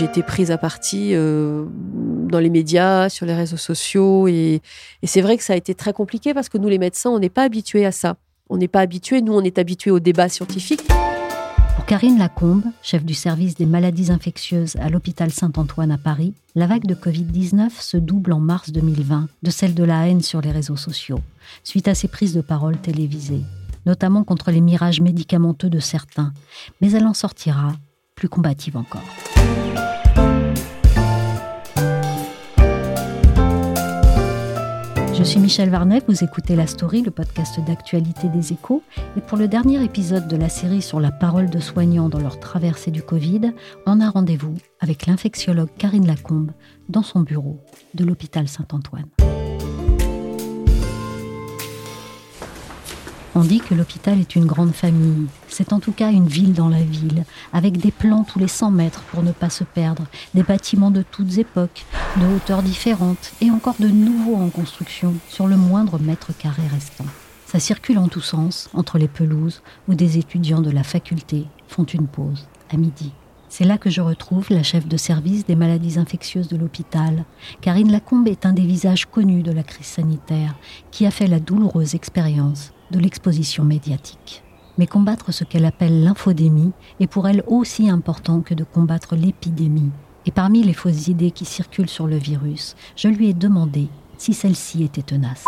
J'ai été prise à partie euh, dans les médias, sur les réseaux sociaux. Et, et c'est vrai que ça a été très compliqué parce que nous, les médecins, on n'est pas habitués à ça. On n'est pas habitués, nous, on est habitués au débat scientifique. Pour Karine Lacombe, chef du service des maladies infectieuses à l'hôpital Saint-Antoine à Paris, la vague de Covid-19 se double en mars 2020 de celle de la haine sur les réseaux sociaux, suite à ses prises de parole télévisées, notamment contre les mirages médicamenteux de certains. Mais elle en sortira plus combative encore. Je suis Michel Varnet, vous écoutez La Story, le podcast d'actualité des échos. Et pour le dernier épisode de la série sur la parole de soignants dans leur traversée du Covid, on a rendez-vous avec l'infectiologue Karine Lacombe dans son bureau de l'hôpital Saint-Antoine. On dit que l'hôpital est une grande famille. C'est en tout cas une ville dans la ville, avec des plans tous les 100 mètres pour ne pas se perdre, des bâtiments de toutes époques, de hauteurs différentes, et encore de nouveaux en construction sur le moindre mètre carré restant. Ça circule en tous sens, entre les pelouses, où des étudiants de la faculté font une pause, à midi. C'est là que je retrouve la chef de service des maladies infectieuses de l'hôpital. Karine Lacombe est un des visages connus de la crise sanitaire, qui a fait la douloureuse expérience de l'exposition médiatique. Mais combattre ce qu'elle appelle l'infodémie est pour elle aussi important que de combattre l'épidémie. Et parmi les fausses idées qui circulent sur le virus, je lui ai demandé si celle-ci était tenace.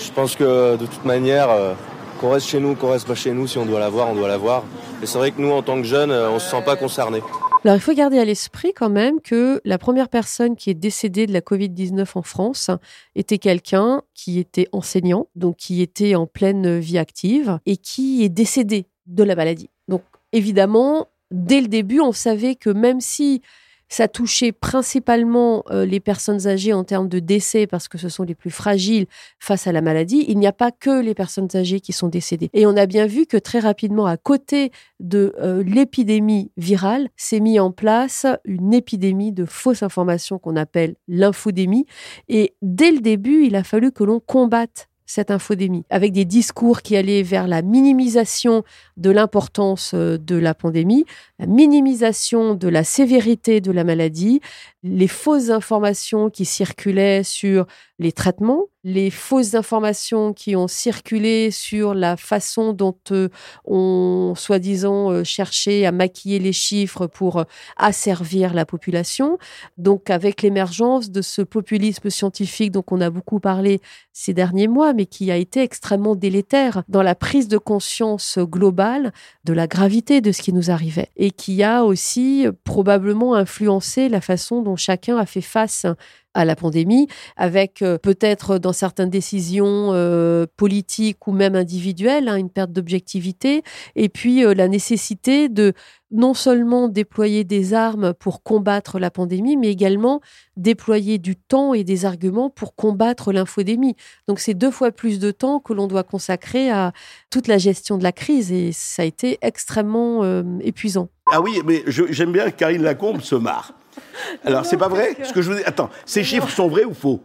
je pense que de toute manière, euh, qu'on reste chez nous, qu'on reste pas chez nous, si on doit la voir, on doit la voir. Et c'est vrai que nous, en tant que jeunes, euh, on se sent pas concernés. Alors, il faut garder à l'esprit quand même que la première personne qui est décédée de la Covid-19 en France était quelqu'un qui était enseignant, donc qui était en pleine vie active et qui est décédé de la maladie. Donc, évidemment, dès le début, on savait que même si ça touchait principalement euh, les personnes âgées en termes de décès parce que ce sont les plus fragiles face à la maladie. Il n'y a pas que les personnes âgées qui sont décédées. Et on a bien vu que très rapidement, à côté de euh, l'épidémie virale, s'est mis en place une épidémie de fausses informations qu'on appelle l'infodémie. Et dès le début, il a fallu que l'on combatte cette infodémie, avec des discours qui allaient vers la minimisation de l'importance euh, de la pandémie, la minimisation de la sévérité de la maladie, les fausses informations qui circulaient sur les traitements, les fausses informations qui ont circulé sur la façon dont euh, on, soi-disant, euh, cherchait à maquiller les chiffres pour euh, asservir la population. Donc, avec l'émergence de ce populisme scientifique dont on a beaucoup parlé ces derniers mois, mais qui a été extrêmement délétère dans la prise de conscience globale de la gravité de ce qui nous arrivait et qui a aussi probablement influencé la façon dont chacun a fait face à la pandémie, avec euh, peut-être dans certaines décisions euh, politiques ou même individuelles, hein, une perte d'objectivité, et puis euh, la nécessité de non seulement déployer des armes pour combattre la pandémie, mais également déployer du temps et des arguments pour combattre l'infodémie. Donc c'est deux fois plus de temps que l'on doit consacrer à toute la gestion de la crise, et ça a été extrêmement épuisant. Ah oui, mais j'aime bien que Karine Lacombe se marre. Alors, c'est pas vrai Ce que je vous Attends, ces chiffres sont vrais ou faux?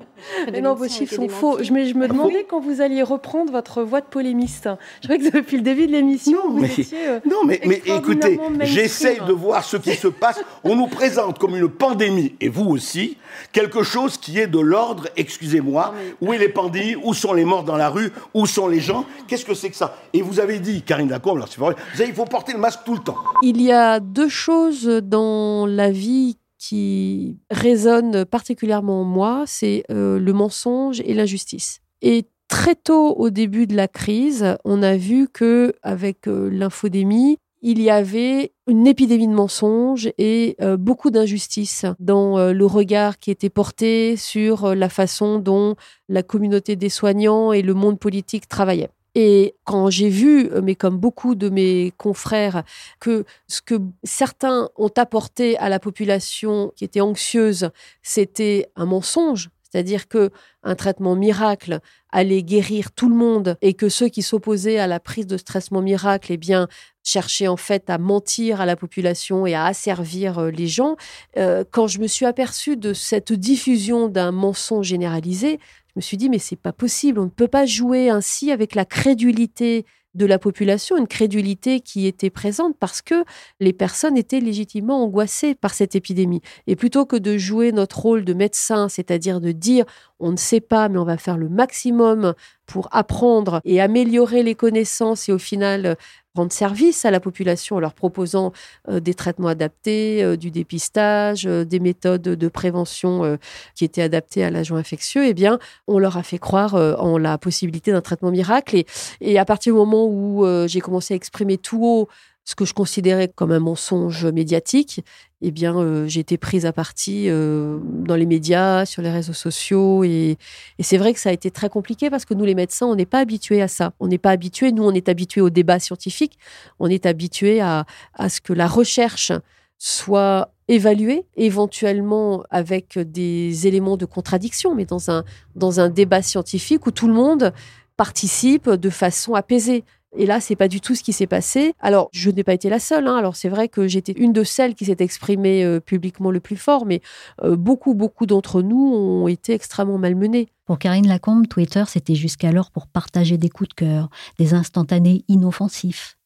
Non, vos chiffres sont faux. Je, me demandais quand vous alliez reprendre votre voix de polémiste. Je crois que depuis le début de l'émission, vous étiez. Euh, non, mais, mais écoutez, j'essaie de voir ce qui se passe. On nous présente comme une pandémie, et vous aussi, quelque chose qui est de l'ordre, excusez-moi, où est les pandémies, où sont les morts dans la rue, où sont les gens? Qu'est-ce que c'est que ça? Et vous avez dit, Karine Lacombe, alors c'est vrai, vous avez, il faut porter le masque tout le temps. Il y a deux choses dans la vie qui résonne particulièrement en moi, c'est euh, le mensonge et l'injustice. Et très tôt au début de la crise, on a vu que avec euh, l'infodémie, il y avait une épidémie de mensonges et euh, beaucoup d'injustice dans le regard qui était porté sur la façon dont la communauté des soignants et le monde politique travaillaient. Et quand j'ai vu, mais comme beaucoup de mes confrères, que ce que certains ont apporté à la population qui était anxieuse, c'était un mensonge, c'est-à-dire que un traitement miracle allait guérir tout le monde et que ceux qui s'opposaient à la prise de ce traitement miracle, eh bien, cherchaient en fait à mentir à la population et à asservir euh, les gens. Euh, quand je me suis aperçue de cette diffusion d'un mensonge généralisé, me suis dit mais c'est pas possible, on ne peut pas jouer ainsi avec la crédulité de la population, une crédulité qui était présente parce que les personnes étaient légitimement angoissées par cette épidémie. Et plutôt que de jouer notre rôle de médecin, c'est-à-dire de dire on ne sait pas, mais on va faire le maximum pour apprendre et améliorer les connaissances et au final rendre service à la population en leur proposant euh, des traitements adaptés, euh, du dépistage, euh, des méthodes de prévention qui étaient adaptées à l'agent infectieux, eh bien, on leur a fait croire en la possibilité d'un traitement miracle. Et, à partir du moment où j'ai commencé à exprimer tout haut ce que je considérais comme un mensonge médiatique, eh bien, euh, j'ai été prise à partie euh, dans les médias, sur les réseaux sociaux. Et, c'est vrai que ça a été très compliqué parce que nous, les médecins, on n'est pas habitués à ça. On n'est pas habitués, nous, on est habitués au débat scientifique. On est habitués à, à ce que la recherche soit évaluée, éventuellement avec des éléments de contradiction, mais dans un, dans un débat scientifique où tout le monde participe de façon apaisée. Et là, c'est pas du tout ce qui s'est passé. Alors, je n'ai pas été la seule. Hein. Alors, c'est vrai que j'étais une de celles qui s'est exprimée euh, publiquement le plus fort, mais euh, beaucoup, beaucoup d'entre nous ont été extrêmement malmenés. Pour Karine Lacombe, Twitter, c'était jusqu'alors pour partager des coups de cœur, des instantanés inoffensifs.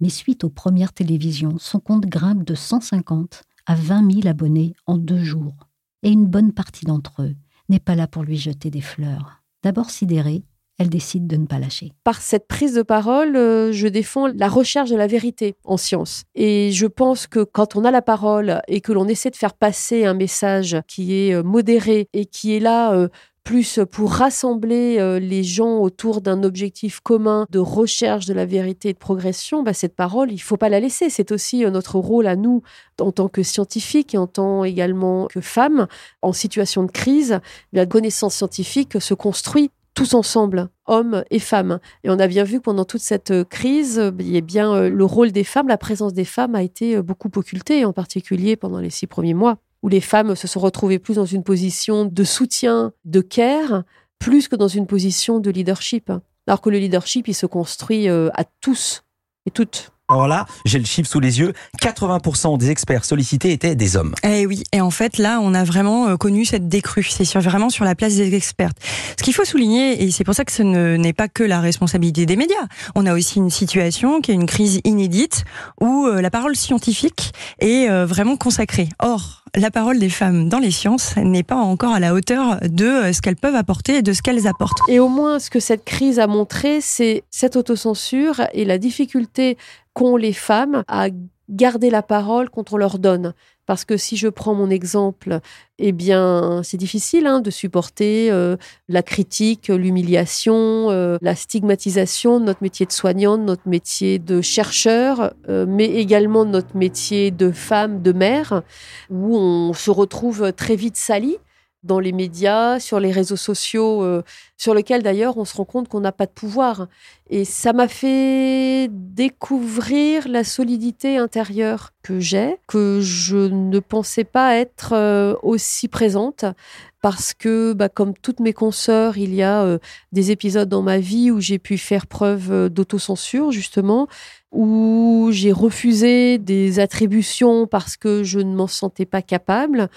Mais suite aux premières télévisions, son compte grimpe de 150 à 20 000 abonnés en deux jours. Et une bonne partie d'entre eux n'est pas là pour lui jeter des fleurs. D'abord sidérée, elle décide de ne pas lâcher. Par cette prise de parole, euh, je défends la recherche de la vérité en science. Et je pense que quand on a la parole et que l'on essaie de faire passer un message qui est euh, modéré et qui est là euh, plus pour rassembler les gens autour d'un objectif commun de recherche de la vérité et de progression, bah cette parole, il faut pas la laisser. C'est aussi notre rôle à nous, en tant que scientifiques et en tant également que femmes, en situation de crise. La connaissance scientifique se construit tous ensemble, hommes et femmes. Et on a bien vu que pendant toute cette euh, crise, euh, bien, euh, le rôle des femmes, la présence des femmes a été beaucoup occultée, en particulier pendant les six premiers mois, où les femmes se sont retrouvées plus dans une position de soutien, de care, plus que dans une position de leadership. Alors que le leadership, il se construit à tous et toutes. Alors là, j'ai le chiffre sous les yeux, 80% des experts sollicités étaient des hommes. Eh oui, et en fait là, on a vraiment euh, connu cette décrue, c'est vraiment sur la place des experts. Ce qu'il faut souligner, et c'est pour ça que ce n'est pas que la responsabilité des médias, on a aussi une situation qui est une crise inédite où euh, la parole scientifique est euh, vraiment consacrée. Or, la parole des femmes dans les sciences n'est pas encore à la hauteur de ce qu'elles peuvent apporter et de ce qu'elles apportent. Et au moins, ce que cette crise a montré, c'est cette autocensure et la difficulté qu'ont les femmes à garder la parole quand on leur donne. Parce que si je prends mon exemple, eh bien, c'est difficile hein, de supporter euh, la critique, l'humiliation, euh, la stigmatisation de notre métier de soignante, notre métier de chercheur, euh, mais également notre métier de femme, de mère, où on se retrouve très vite sali dans les médias, sur les réseaux sociaux, euh, sur lesquels d'ailleurs on se rend compte qu'on n'a pas de pouvoir. Et ça m'a fait découvrir la solidité intérieure que j'ai, que je ne pensais pas être euh, aussi présente. Parce que, bah, comme toutes mes consoeurs, il y a euh, des épisodes dans ma vie où j'ai pu faire preuve d'autocensure, justement, où j'ai refusé des attributions parce que je ne m'en sentais pas capable,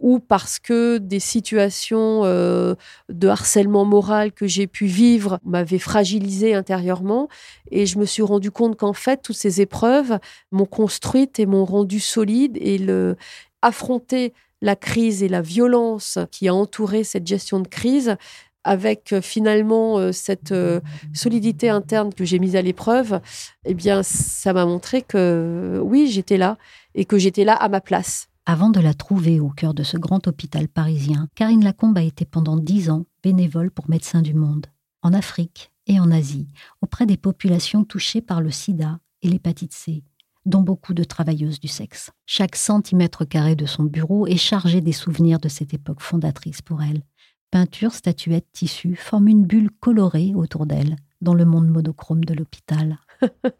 ou parce que des situations euh, de harcèlement moral que j'ai pu vivre m'avaient fragilisé intérieurement. Et je me suis rendu compte qu'en fait, toutes ces épreuves m'ont construite et m'ont rendu solide. Et le, affronter la crise et la violence qui a entouré cette gestion de crise, avec euh, finalement euh, cette solidité interne que j'ai mise à l'épreuve, eh bien, ça m'a montré que oui, j'étais là et que j'étais là à ma place. Avant de la trouver au cœur de ce grand hôpital parisien, Karine Lacombe a été pendant dix ans bénévole pour Médecins du Monde, en Afrique et en Asie, auprès des populations touchées par le sida et l'hépatite C, dont beaucoup de travailleuses du sexe. Chaque centimètre carré de son bureau est chargé des souvenirs de cette époque fondatrice pour elle. Peintures, statuettes, tissus forment une bulle colorée autour d'elle, dans le monde monochrome de l'hôpital.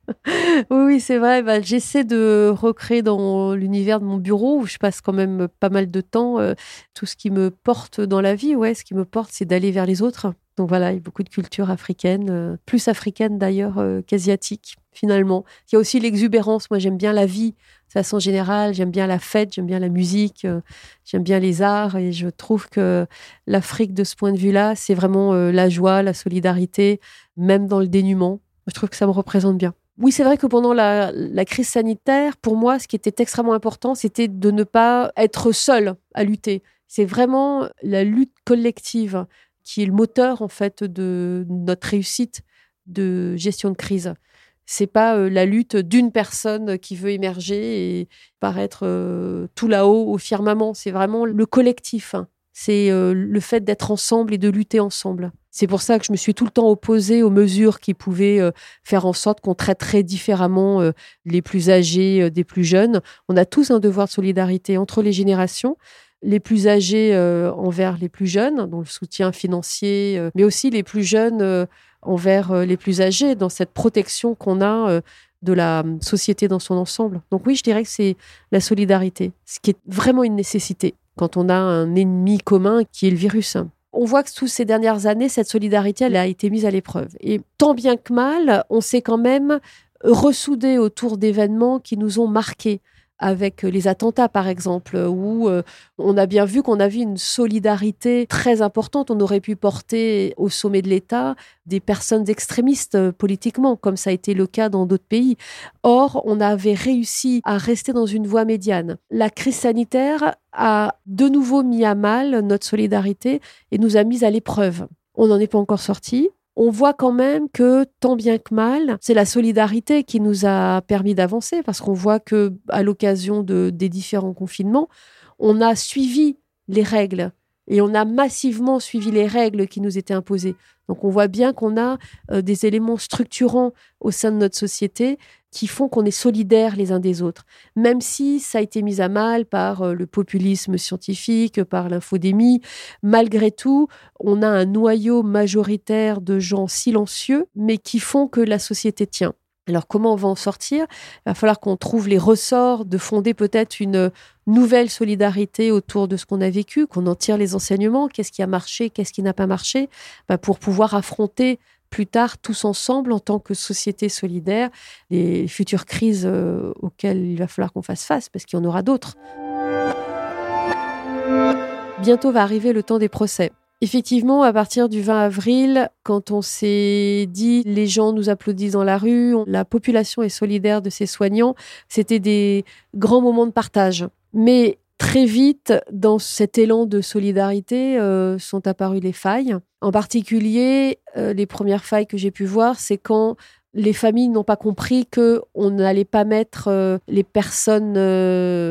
oui, c'est vrai. Bah, j'essaie de recréer dans l'univers de mon bureau où je passe quand même pas mal de temps. Euh, tout ce qui me porte dans la vie, ouais, ce qui me porte, c'est d'aller vers les autres. Donc voilà, il y a beaucoup de cultures africaines, euh, plus africaines d'ailleurs euh, qu'asiatiques finalement. Il y a aussi l'exubérance. Moi, j'aime bien la vie de façon générale. J'aime bien la fête, j'aime bien la musique, j'aime bien les arts. Et je trouve que l'Afrique, de ce point de vue-là, c'est vraiment la joie, la solidarité, même dans le dénuement. Je trouve que ça me représente bien. Oui, c'est vrai que pendant la, crise sanitaire, pour moi, ce qui était extrêmement important, c'était de ne pas être seul à lutter. C'est vraiment la lutte collective qui est le moteur en fait de notre réussite de gestion de crise. C'est pas euh, la lutte d'une personne qui veut émerger et paraître euh, tout là-haut au firmament. C'est vraiment le collectif. C'est euh, le fait d'être ensemble et de lutter ensemble. C'est pour ça que je me suis tout le temps opposée aux mesures qui pouvaient euh, faire en sorte qu'on traiterait différemment euh, les plus âgés des plus jeunes. On a tous un devoir de solidarité entre les générations les plus âgés envers les plus jeunes, dans le soutien financier, mais aussi les plus jeunes envers les plus âgés, dans cette protection qu'on a de la société dans son ensemble. Donc oui, je dirais que c'est la solidarité, ce qui est vraiment une nécessité quand on a un ennemi commun qui est le virus. On voit que sous ces dernières années, cette solidarité, elle a été mise à l'épreuve. Et tant bien que mal, on s'est quand même ressoudé autour d'événements qui nous ont marqués avec les attentats, par exemple, où euh, on a bien vu qu'on avait une solidarité très importante. On aurait pu porter au sommet de l'État des personnes extrémistes euh, politiquement, comme ça a été le cas dans d'autres pays. Or, on avait réussi à rester dans une voie médiane. La crise sanitaire a de nouveau mis à mal notre solidarité et nous a mis à l'épreuve. On n'en est pas encore sorti on voit quand même que tant bien que mal, c'est la solidarité qui nous a permis d'avancer parce qu'on voit que à l'occasion de, des différents confinements, on a suivi les règles et on a massivement suivi les règles qui nous étaient imposées. Donc on voit bien qu'on a euh, des éléments structurants au sein de notre société qui font qu'on est solidaires les uns des autres, même si ça a été mis à mal par euh, le populisme scientifique, par l'infodémie. Malgré tout, on a un noyau majoritaire de gens silencieux, mais qui font que la société tient. Alors comment on va en sortir? Il va falloir qu'on trouve les ressorts de fonder peut-être une nouvelle solidarité autour de ce qu'on a vécu, qu'on en tire les enseignements, qu'est-ce qui a marché, qu'est-ce qui n'a pas marché, bah, pour pouvoir affronter plus tard tous ensemble en tant que société solidaire les futures crises euh, auxquelles il va falloir qu'on fasse face, parce qu'il y en aura d'autres. Bientôt va arriver le temps des procès. Effectivement, à partir du 20 avril, quand on s'est dit les gens nous applaudissent dans la rue, la population est solidaire de ses soignants, c'était des grands moments de partage. Mais très vite, dans cet élan de solidarité, euh, sont apparues les failles. En particulier, euh, les premières failles que j'ai pu voir, c'est quand les familles n'ont pas compris que on n'allait pas mettre euh, les personnes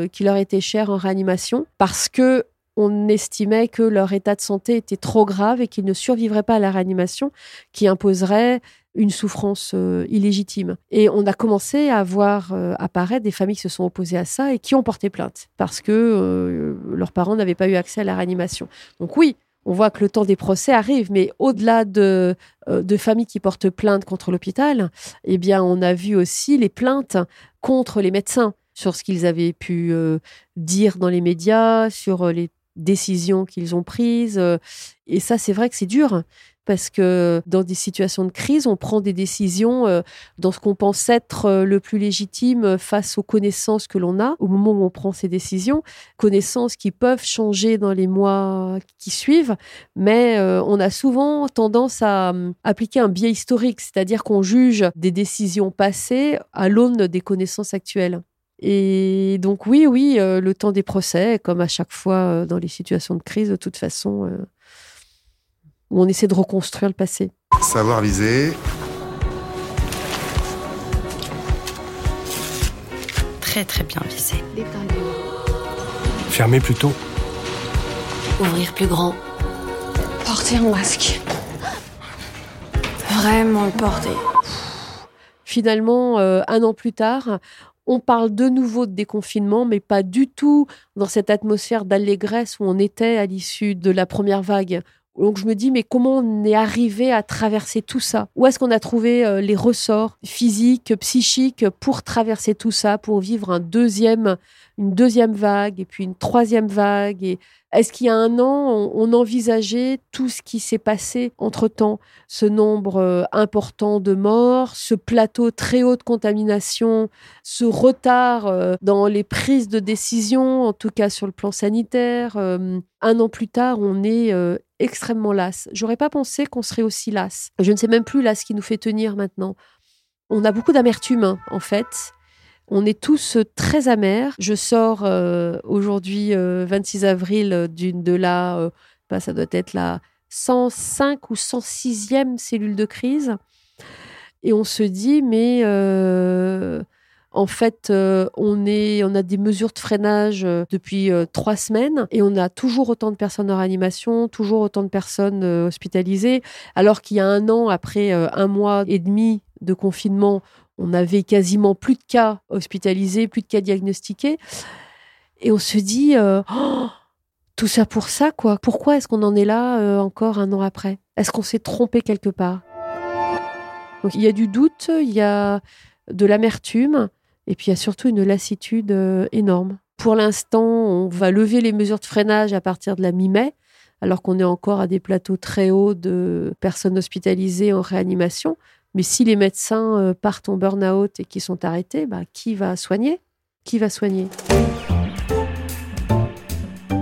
qui leur étaient chères en réanimation parce que on estimait que leur état de santé était trop grave et qu'ils ne survivraient pas à la réanimation, qui imposerait une souffrance euh, illégitime. Et on a commencé à voir euh, apparaître des familles qui se sont opposées à ça et qui ont porté plainte parce que euh, leurs parents n'avaient pas eu accès à la réanimation. Donc oui, on voit que le temps des procès arrive, mais au-delà de, de familles qui portent plainte contre l'hôpital, eh bien, on a vu aussi les plaintes contre les médecins sur ce qu'ils avaient pu dire dans les médias, sur les décisions qu'ils ont prises. Et ça, c'est vrai que c'est dur parce que dans des situations de crise, on prend des décisions euh, dans ce qu'on pense être euh, le plus légitime face aux connaissances que l'on a au moment où on prend ces décisions, connaissances qui peuvent changer dans les mois qui suivent, mais on a souvent tendance à appliquer un biais historique, c'est-à-dire qu'on juge des décisions passées à l'aune des connaissances actuelles. Et donc oui, oui, euh, le temps des procès, comme à chaque fois euh, dans les situations de crise, de toute façon, euh, où on essaie de reconstruire le passé. Savoir viser. Très très bien visé. Fermer plus tôt. Ouvrir plus grand. Porter un masque. Vraiment le porter. Finalement, un an plus tard, on parle de nouveau de déconfinement, mais pas du tout dans cette atmosphère d'allégresse où on était à l'issue de la première vague, Donc je me dis, mais comment on est arrivé à traverser tout ça? Où est-ce qu'on a trouvé euh, les ressorts physiques, psychiques pour traverser tout ça, pour vivre un deuxième, une deuxième vague et puis une troisième vague et est-ce qu'il y a un an, on, envisageait tout ce qui s'est passé entre-temps Ce nombre euh, important de morts, ce plateau très haut de contamination, ce retard euh, dans les prises de décision, en tout cas sur le plan sanitaire. Euh, un an plus tard, on est extrêmement las. J'aurais pas pensé qu'on serait aussi las. Je ne sais même plus là ce qui nous fait tenir maintenant. On a beaucoup d'amertume, hein, en fait. On est tous très amers. Je sors euh, aujourd'hui, 26 euh, avril, d'une de la, euh, bah, ça doit être la 105 ou 106e cellule de crise. Et on se dit, mais en fait, on, on a des mesures de freinage depuis trois semaines et on a toujours autant de personnes en réanimation, toujours autant de personnes hospitalisées, alors qu'il y a un an, après un mois et demi de confinement, on avait quasiment plus de cas hospitalisés, plus de cas diagnostiqués. Et on se dit, euh, oh, tout ça pour ça, quoi. Pourquoi est-ce qu'on en est là euh, encore un an après? Est-ce qu'on s'est trompé quelque part? Donc il y a du doute, il y a de l'amertume, et puis il y a surtout une lassitude euh, énorme. Pour l'instant, on va lever les mesures de freinage à partir de la mi-mai, alors qu'on est encore à des plateaux très hauts de personnes hospitalisées en réanimation. Mais si les médecins euh, partent en burn-out et qui sont arrêtés, bah, qui va soigner? Qui va soigner?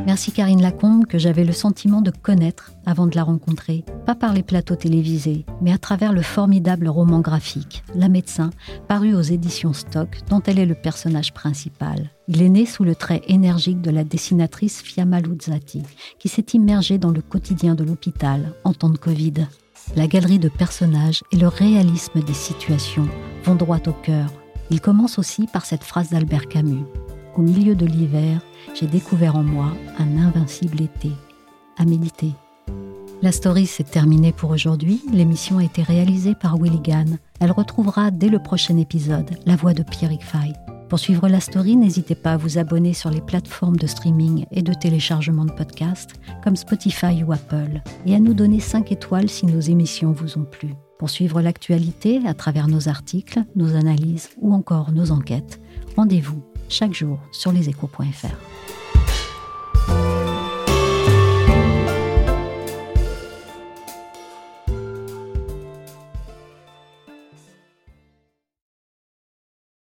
Merci Karine Lacombe, que j'avais le sentiment de connaître avant de la rencontrer, pas par les plateaux télévisés, mais à travers le formidable roman graphique, La médecin, paru aux éditions Stock, dont elle est le personnage principal. Il est né sous le trait énergique de la dessinatrice Fiamma Luzzati, qui s'est immergée dans le quotidien de l'hôpital en temps de Covid. La galerie de personnages et le réalisme des situations vont droit au cœur. Il commence aussi par cette phrase d'Albert Camus. Au milieu de l'hiver, j'ai découvert en moi un invincible été. À méditer. La story s'est terminée pour aujourd'hui. L'émission a été réalisée par Willy Gann. Elle retrouvera dès le prochain épisode la voix de Pierrick Fay. Pour suivre la story, n'hésitez pas à vous abonner sur les plateformes de streaming et de téléchargement de podcasts comme Spotify ou Apple et à nous donner 5 étoiles si nos émissions vous ont plu. Pour suivre l'actualité à travers nos articles, nos analyses ou encore nos enquêtes, rendez-vous chaque jour sur leséchos.fr.